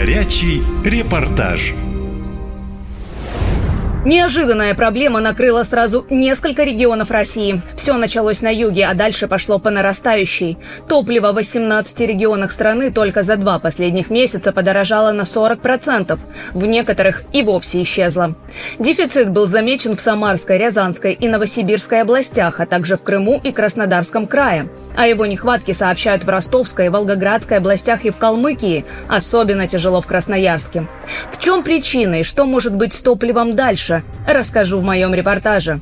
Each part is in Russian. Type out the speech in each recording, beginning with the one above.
Горячий репортаж. Неожиданная проблема накрыла сразу несколько регионов России. Все началось на юге, а дальше пошло по нарастающей. Топливо в 18 регионах страны только за два последних месяца подорожало на 40%. В некоторых и вовсе исчезло. Дефицит был замечен в Самарской, Рязанской и Новосибирской областях, а также в Крыму и Краснодарском крае. О его нехватке сообщают в Ростовской, Волгоградской областях и в Калмыкии. Особенно тяжело в Красноярске. В чем причина и что может быть с топливом дальше? Расскажу в моем репортаже.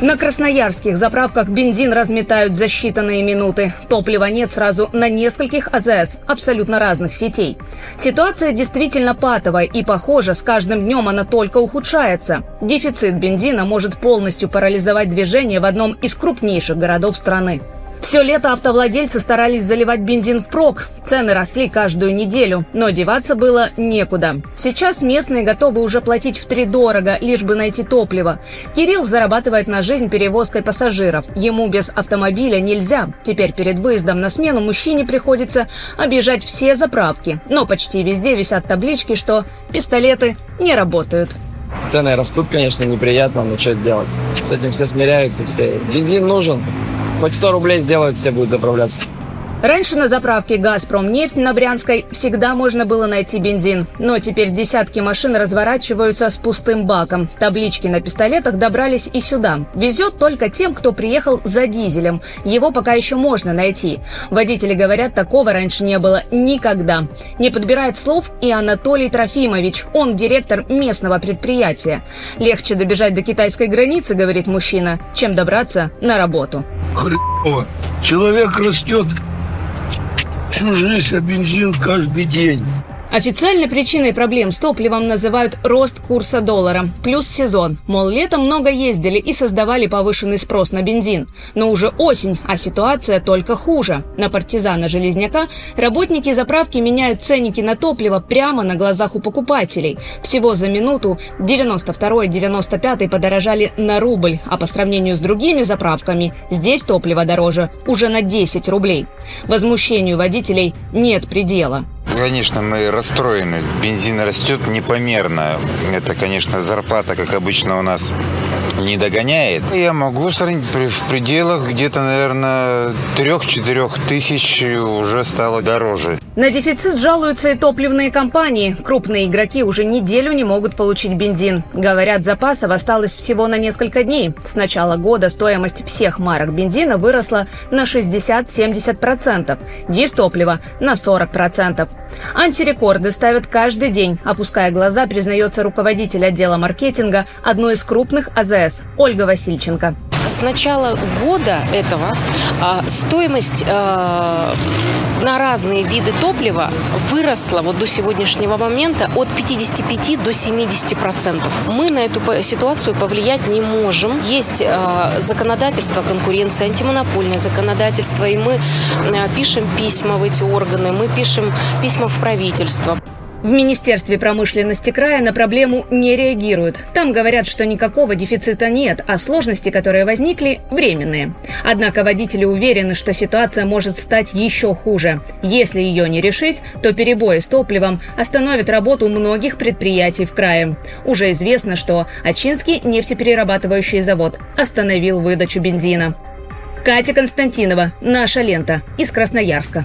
На красноярских заправках бензин разметают за считанные минуты. Топлива нет сразу на нескольких АЗС абсолютно разных сетей. Ситуация действительно патовая и, похоже, с каждым днем она только ухудшается. Дефицит бензина может полностью парализовать движение в одном из крупнейших городов страны. Все лето автовладельцы старались заливать бензин впрок. Цены росли каждую неделю, но деваться было некуда. Сейчас местные готовы уже платить в три дорого, лишь бы найти топливо. Кирилл зарабатывает на жизнь перевозкой пассажиров. Ему без автомобиля нельзя. Теперь перед выездом на смену мужчине приходится объезжать все заправки. Но почти везде висят таблички, что пистолеты не работают. Цены растут, конечно, неприятно, но что делать? С этим все смиряются, все. Бензин нужен, Хоть 100 рублей сделают, все будут заправляться. Раньше на заправке «Газпром» нефть на Брянской всегда можно было найти бензин. Но теперь десятки машин разворачиваются с пустым баком. Таблички на пистолетах добрались и сюда. Везет только тем, кто приехал за дизелем. Его пока еще можно найти. Водители говорят, такого раньше не было никогда. Не подбирает слов и Анатолий Трофимович. Он директор местного предприятия. Легче добежать до китайской границы, говорит мужчина, чем добраться на работу. Хреново. Человек растет всю жизнь, а бензин каждый день. Официальной причиной проблем с топливом называют рост курса доллара, плюс сезон. Мол, летом много ездили и создавали повышенный спрос на бензин. Но уже осень, а ситуация только хуже. На партизана Железняка работники заправки меняют ценники на топливо прямо на глазах у покупателей. Всего за минуту 92 и 95 подорожали на рубль, а по сравнению с другими заправками здесь топливо дороже уже на 10 рублей. Возмущению водителей нет предела. Конечно, мы расстроены. Бензин растет непомерно. Это, конечно, зарплата, как обычно у нас не догоняет. Я могу сравнить в пределах где-то, наверное, 3-4 тысяч уже стало дороже. На дефицит жалуются и топливные компании. Крупные игроки уже неделю не могут получить бензин. Говорят, запасов осталось всего на несколько дней. С начала года стоимость всех марок бензина выросла на 60-70%, дистоплива на 40%. Антирекорды ставят каждый день. Опуская глаза, признается руководитель отдела маркетинга одной из крупных АЗС Ольга Васильченко. С начала года этого а, стоимость а, на разные виды топлива выросла вот до сегодняшнего момента от 55 до 70 процентов. Мы на эту ситуацию повлиять не можем. Есть э, законодательство конкуренции, антимонопольное законодательство, и мы пишем письма в эти органы, мы пишем письма в правительство. В Министерстве промышленности края на проблему не реагируют. Там говорят, что никакого дефицита нет, а сложности, которые возникли, временные. Однако водители уверены, что ситуация может стать еще хуже. Если ее не решить, то перебои с топливом остановят работу многих предприятий в крае. Уже известно, что Ачинский нефтеперерабатывающий завод остановил выдачу бензина. Катя Константинова, «Наша лента» из Красноярска.